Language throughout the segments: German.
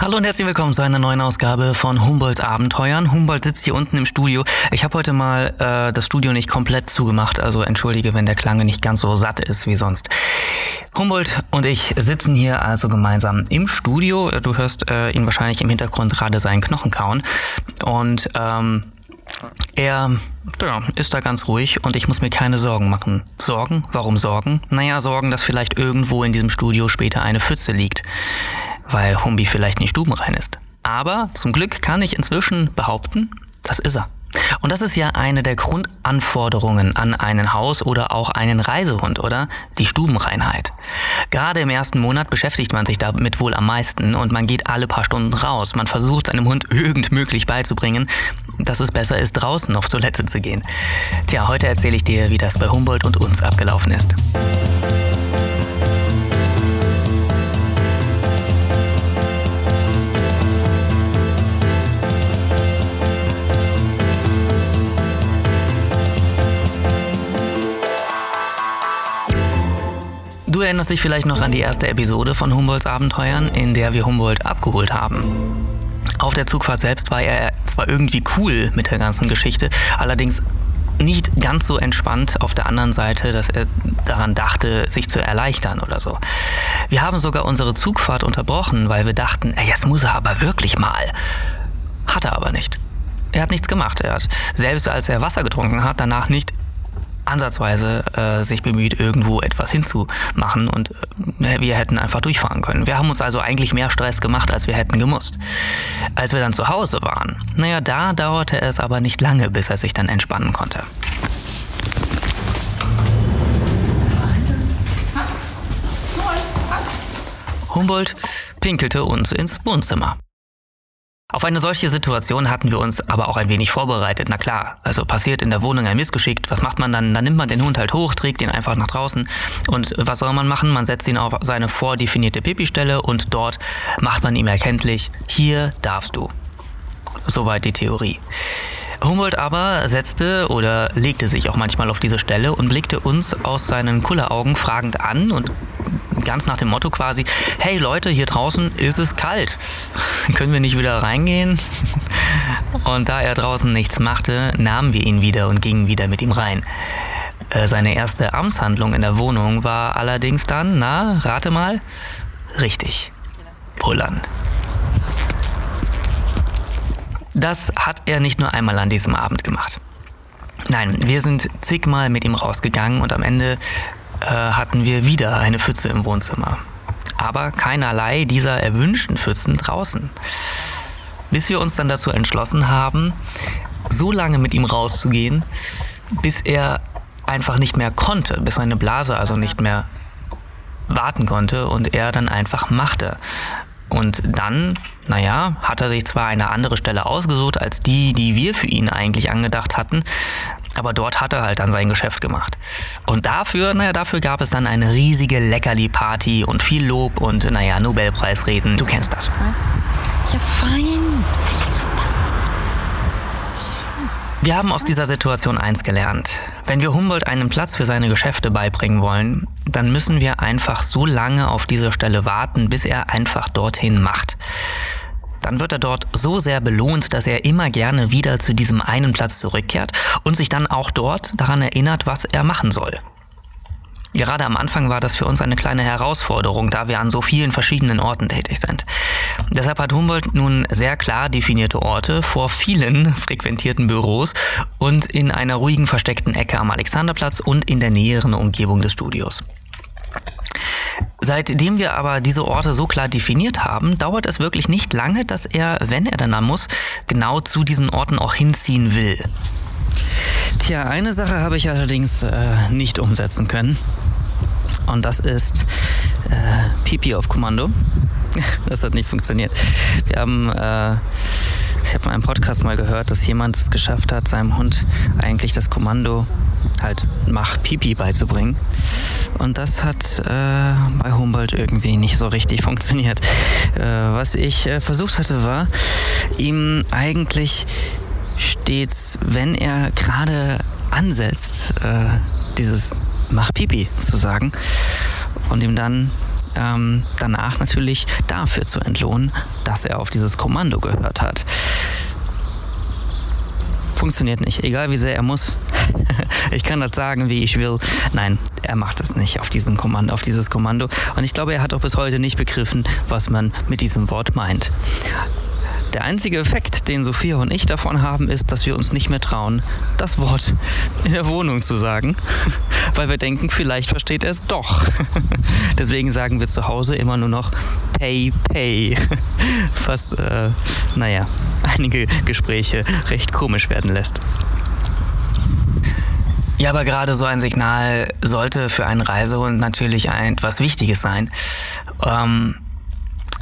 Hallo und herzlich willkommen zu einer neuen Ausgabe von Humboldt Abenteuern. Humboldt sitzt hier unten im Studio. Ich habe heute mal äh, das Studio nicht komplett zugemacht, also entschuldige, wenn der Klang nicht ganz so satt ist wie sonst. Humboldt und ich sitzen hier also gemeinsam im Studio. Du hörst äh, ihn wahrscheinlich im Hintergrund gerade seinen Knochen kauen. Und ähm, er ja, ist da ganz ruhig und ich muss mir keine Sorgen machen. Sorgen? Warum Sorgen? Naja, Sorgen, dass vielleicht irgendwo in diesem Studio später eine Pfütze liegt weil Humbi vielleicht nicht stubenrein ist. Aber zum Glück kann ich inzwischen behaupten, das ist er. Und das ist ja eine der Grundanforderungen an einen Haus- oder auch einen Reisehund, oder? Die Stubenreinheit. Gerade im ersten Monat beschäftigt man sich damit wohl am meisten und man geht alle paar Stunden raus. Man versucht seinem Hund irgendmöglich beizubringen, dass es besser ist, draußen auf Toilette zu gehen. Tja, heute erzähle ich dir, wie das bei Humboldt und uns abgelaufen ist. Du erinnerst dich vielleicht noch an die erste Episode von Humboldts Abenteuern, in der wir Humboldt abgeholt haben. Auf der Zugfahrt selbst war er zwar irgendwie cool mit der ganzen Geschichte, allerdings nicht ganz so entspannt auf der anderen Seite, dass er daran dachte, sich zu erleichtern oder so. Wir haben sogar unsere Zugfahrt unterbrochen, weil wir dachten, ey, jetzt muss er aber wirklich mal. Hat er aber nicht. Er hat nichts gemacht. Er hat, selbst als er Wasser getrunken hat, danach nicht ansatzweise äh, sich bemüht, irgendwo etwas hinzumachen und äh, wir hätten einfach durchfahren können. Wir haben uns also eigentlich mehr Stress gemacht, als wir hätten gemusst. Als wir dann zu Hause waren, naja, da dauerte es aber nicht lange, bis er sich dann entspannen konnte. Humboldt pinkelte uns ins Wohnzimmer. Auf eine solche Situation hatten wir uns aber auch ein wenig vorbereitet. Na klar, also passiert in der Wohnung ein Missgeschick. Was macht man dann? Dann nimmt man den Hund halt hoch, trägt ihn einfach nach draußen. Und was soll man machen? Man setzt ihn auf seine vordefinierte Pipi-Stelle und dort macht man ihm erkenntlich, hier darfst du. Soweit die Theorie. Humboldt aber setzte oder legte sich auch manchmal auf diese Stelle und blickte uns aus seinen Kulleraugen fragend an und ganz nach dem Motto quasi, hey Leute, hier draußen ist es kalt. Können wir nicht wieder reingehen? Und da er draußen nichts machte, nahmen wir ihn wieder und gingen wieder mit ihm rein. Äh, seine erste Amtshandlung in der Wohnung war allerdings dann, na, rate mal, richtig, pullern. Das hat er nicht nur einmal an diesem Abend gemacht. Nein, wir sind zigmal mit ihm rausgegangen und am Ende äh, hatten wir wieder eine Pfütze im Wohnzimmer. Aber keinerlei dieser erwünschten Pfützen draußen. Bis wir uns dann dazu entschlossen haben, so lange mit ihm rauszugehen, bis er einfach nicht mehr konnte, bis seine Blase also nicht mehr warten konnte und er dann einfach machte. Und dann, naja, hat er sich zwar eine andere Stelle ausgesucht als die, die wir für ihn eigentlich angedacht hatten, aber dort hat er halt dann sein Geschäft gemacht. Und dafür, naja, dafür gab es dann eine riesige Leckerli-Party und viel Lob und, naja, Nobelpreisreden. Du kennst das. Ja, fein. Super. Wir haben aus dieser Situation eins gelernt. Wenn wir Humboldt einen Platz für seine Geschäfte beibringen wollen, dann müssen wir einfach so lange auf dieser Stelle warten, bis er einfach dorthin macht dann wird er dort so sehr belohnt, dass er immer gerne wieder zu diesem einen Platz zurückkehrt und sich dann auch dort daran erinnert, was er machen soll. Gerade am Anfang war das für uns eine kleine Herausforderung, da wir an so vielen verschiedenen Orten tätig sind. Deshalb hat Humboldt nun sehr klar definierte Orte vor vielen frequentierten Büros und in einer ruhigen versteckten Ecke am Alexanderplatz und in der näheren Umgebung des Studios. Seitdem wir aber diese Orte so klar definiert haben, dauert es wirklich nicht lange, dass er, wenn er dann muss, genau zu diesen Orten auch hinziehen will. Tja, eine Sache habe ich allerdings äh, nicht umsetzen können. Und das ist äh, Pipi auf Kommando. das hat nicht funktioniert. Wir haben, äh, ich habe in einem Podcast mal gehört, dass jemand es geschafft hat, seinem Hund eigentlich das Kommando halt mach Pipi beizubringen. Und das hat äh, bei Humboldt irgendwie nicht so richtig funktioniert. Äh, was ich äh, versucht hatte, war, ihm eigentlich stets, wenn er gerade ansetzt, äh, dieses Mach Pipi zu sagen und ihm dann ähm, danach natürlich dafür zu entlohnen, dass er auf dieses Kommando gehört hat. Funktioniert nicht, egal wie sehr er muss. ich kann das sagen, wie ich will. Nein, er macht es nicht auf, diesem Kommando, auf dieses Kommando. Und ich glaube, er hat auch bis heute nicht begriffen, was man mit diesem Wort meint. Der einzige Effekt, den Sophia und ich davon haben, ist, dass wir uns nicht mehr trauen, das Wort in der Wohnung zu sagen, weil wir denken, vielleicht versteht er es doch. Deswegen sagen wir zu Hause immer nur noch Pay, Pay, was, äh, naja, einige Gespräche recht komisch werden lässt. Ja, aber gerade so ein Signal sollte für einen Reisehund natürlich etwas Wichtiges sein. Ähm,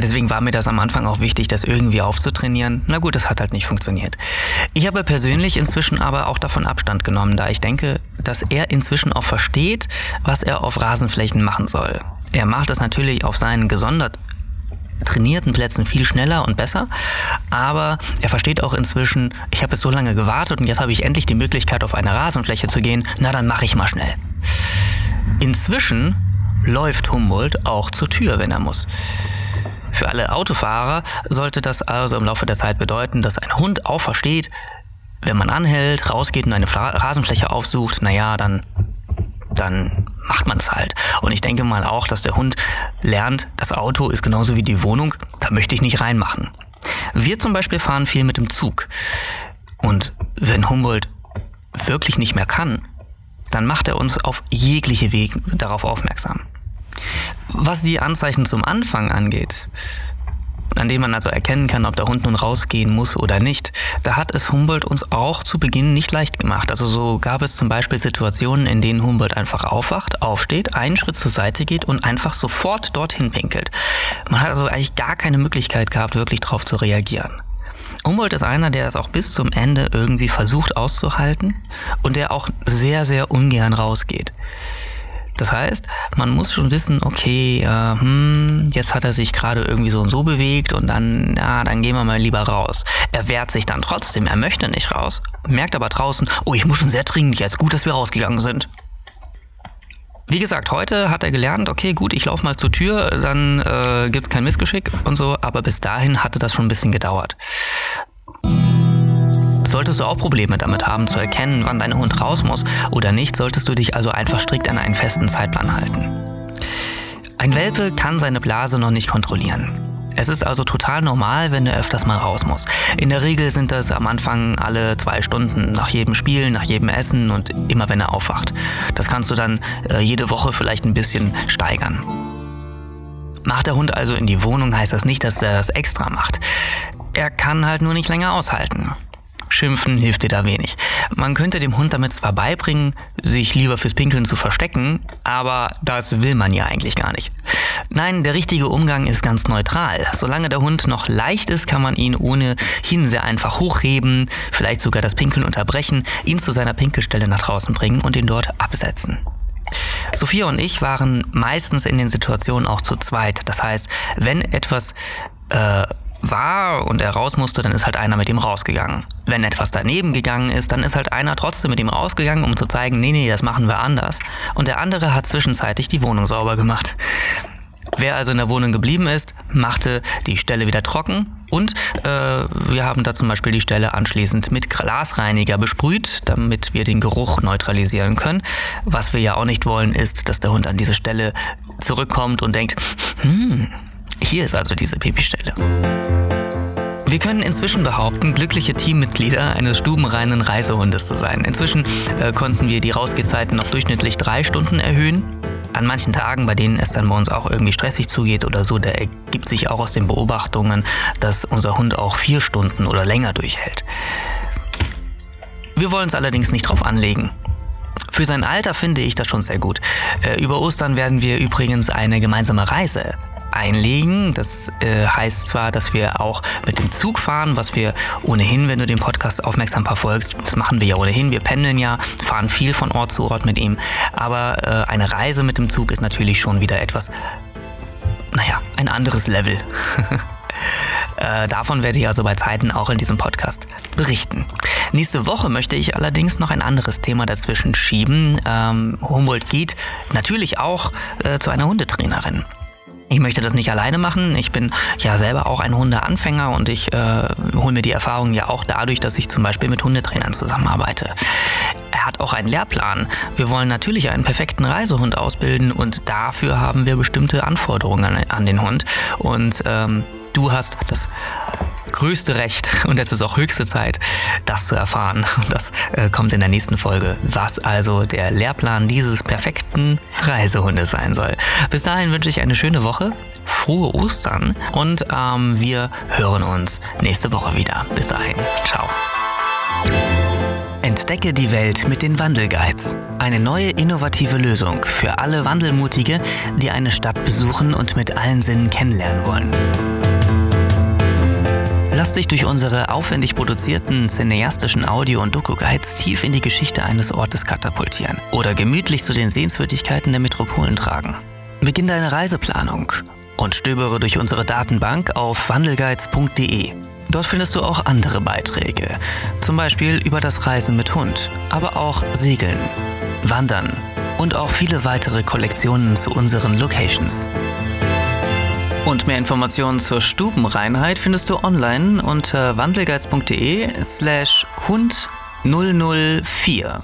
Deswegen war mir das am Anfang auch wichtig, das irgendwie aufzutrainieren. Na gut, das hat halt nicht funktioniert. Ich habe persönlich inzwischen aber auch davon Abstand genommen, da ich denke, dass er inzwischen auch versteht, was er auf Rasenflächen machen soll. Er macht es natürlich auf seinen gesondert trainierten Plätzen viel schneller und besser, aber er versteht auch inzwischen, ich habe es so lange gewartet und jetzt habe ich endlich die Möglichkeit, auf eine Rasenfläche zu gehen, na dann mache ich mal schnell. Inzwischen läuft Humboldt auch zur Tür, wenn er muss. Für alle Autofahrer sollte das also im Laufe der Zeit bedeuten, dass ein Hund auch versteht, wenn man anhält, rausgeht und eine Rasenfläche aufsucht, naja, dann, dann macht man es halt. Und ich denke mal auch, dass der Hund lernt, das Auto ist genauso wie die Wohnung, da möchte ich nicht reinmachen. Wir zum Beispiel fahren viel mit dem Zug. Und wenn Humboldt wirklich nicht mehr kann, dann macht er uns auf jegliche Wege darauf aufmerksam. Was die Anzeichen zum Anfang angeht, an denen man also erkennen kann, ob der Hund nun rausgehen muss oder nicht, da hat es Humboldt uns auch zu Beginn nicht leicht gemacht. Also so gab es zum Beispiel Situationen, in denen Humboldt einfach aufwacht, aufsteht, einen Schritt zur Seite geht und einfach sofort dorthin pinkelt. Man hat also eigentlich gar keine Möglichkeit gehabt, wirklich darauf zu reagieren. Humboldt ist einer, der es auch bis zum Ende irgendwie versucht auszuhalten und der auch sehr, sehr ungern rausgeht. Das heißt, man muss schon wissen, okay, äh, hm, jetzt hat er sich gerade irgendwie so und so bewegt und dann, ja, dann gehen wir mal lieber raus. Er wehrt sich dann trotzdem, er möchte nicht raus, merkt aber draußen, oh, ich muss schon sehr dringend jetzt, gut, dass wir rausgegangen sind. Wie gesagt, heute hat er gelernt, okay, gut, ich laufe mal zur Tür, dann äh, gibt es kein Missgeschick und so, aber bis dahin hatte das schon ein bisschen gedauert. Solltest du auch Probleme damit haben zu erkennen, wann dein Hund raus muss oder nicht, solltest du dich also einfach strikt an einen festen Zeitplan halten. Ein Welpe kann seine Blase noch nicht kontrollieren. Es ist also total normal, wenn er öfters mal raus muss. In der Regel sind das am Anfang alle zwei Stunden, nach jedem Spiel, nach jedem Essen und immer wenn er aufwacht. Das kannst du dann äh, jede Woche vielleicht ein bisschen steigern. Macht der Hund also in die Wohnung, heißt das nicht, dass er das extra macht. Er kann halt nur nicht länger aushalten. Schimpfen hilft dir da wenig. Man könnte dem Hund damit zwar beibringen, sich lieber fürs Pinkeln zu verstecken, aber das will man ja eigentlich gar nicht. Nein, der richtige Umgang ist ganz neutral. Solange der Hund noch leicht ist, kann man ihn ohnehin sehr einfach hochheben, vielleicht sogar das Pinkeln unterbrechen, ihn zu seiner Pinkelstelle nach draußen bringen und ihn dort absetzen. Sophia und ich waren meistens in den Situationen auch zu zweit. Das heißt, wenn etwas äh, war und er raus musste, dann ist halt einer mit ihm rausgegangen. Wenn etwas daneben gegangen ist, dann ist halt einer trotzdem mit ihm rausgegangen, um zu zeigen, nee, nee, das machen wir anders. Und der andere hat zwischenzeitlich die Wohnung sauber gemacht. Wer also in der Wohnung geblieben ist, machte die Stelle wieder trocken und äh, wir haben da zum Beispiel die Stelle anschließend mit Glasreiniger besprüht, damit wir den Geruch neutralisieren können. Was wir ja auch nicht wollen, ist, dass der Hund an diese Stelle zurückkommt und denkt, hm, hier ist also diese Pipistelle. Wir können inzwischen behaupten, glückliche Teammitglieder eines stubenreinen Reisehundes zu sein. Inzwischen äh, konnten wir die Rausgezeiten auf durchschnittlich drei Stunden erhöhen. An manchen Tagen, bei denen es dann bei uns auch irgendwie stressig zugeht oder so, da ergibt sich auch aus den Beobachtungen, dass unser Hund auch vier Stunden oder länger durchhält. Wir wollen es allerdings nicht drauf anlegen. Für sein Alter finde ich das schon sehr gut. Äh, über Ostern werden wir übrigens eine gemeinsame Reise einlegen. Das äh, heißt zwar, dass wir auch mit dem Zug fahren, was wir ohnehin, wenn du den Podcast aufmerksam verfolgst, das machen wir ja ohnehin. Wir pendeln ja, fahren viel von Ort zu Ort mit ihm. Aber äh, eine Reise mit dem Zug ist natürlich schon wieder etwas, naja, ein anderes Level. Äh, davon werde ich also bei Zeiten auch in diesem Podcast berichten. Nächste Woche möchte ich allerdings noch ein anderes Thema dazwischen schieben. Ähm, Humboldt geht natürlich auch äh, zu einer Hundetrainerin. Ich möchte das nicht alleine machen. Ich bin ja selber auch ein Hundeanfänger und ich äh, hole mir die Erfahrungen ja auch dadurch, dass ich zum Beispiel mit Hundetrainern zusammenarbeite. Er hat auch einen Lehrplan. Wir wollen natürlich einen perfekten Reisehund ausbilden und dafür haben wir bestimmte Anforderungen an, an den Hund. Und ähm, du hast das größte Recht und jetzt ist auch höchste Zeit, das zu erfahren. Das äh, kommt in der nächsten Folge, was also der Lehrplan dieses perfekten Reisehundes sein soll. Bis dahin wünsche ich eine schöne Woche, frohe Ostern und ähm, wir hören uns nächste Woche wieder. Bis dahin, ciao. Entdecke die Welt mit den Wandelguides. Eine neue innovative Lösung für alle Wandelmutige, die eine Stadt besuchen und mit allen Sinnen kennenlernen wollen. Lass dich durch unsere aufwendig produzierten cineastischen Audio- und Doku-Guides tief in die Geschichte eines Ortes katapultieren oder gemütlich zu den Sehenswürdigkeiten der Metropolen tragen. Beginn deine Reiseplanung und stöbere durch unsere Datenbank auf wandelguides.de. Dort findest du auch andere Beiträge, zum Beispiel über das Reisen mit Hund, aber auch Segeln, Wandern und auch viele weitere Kollektionen zu unseren Locations. Und mehr Informationen zur Stubenreinheit findest du online unter wandelgeiz.de slash Hund 004.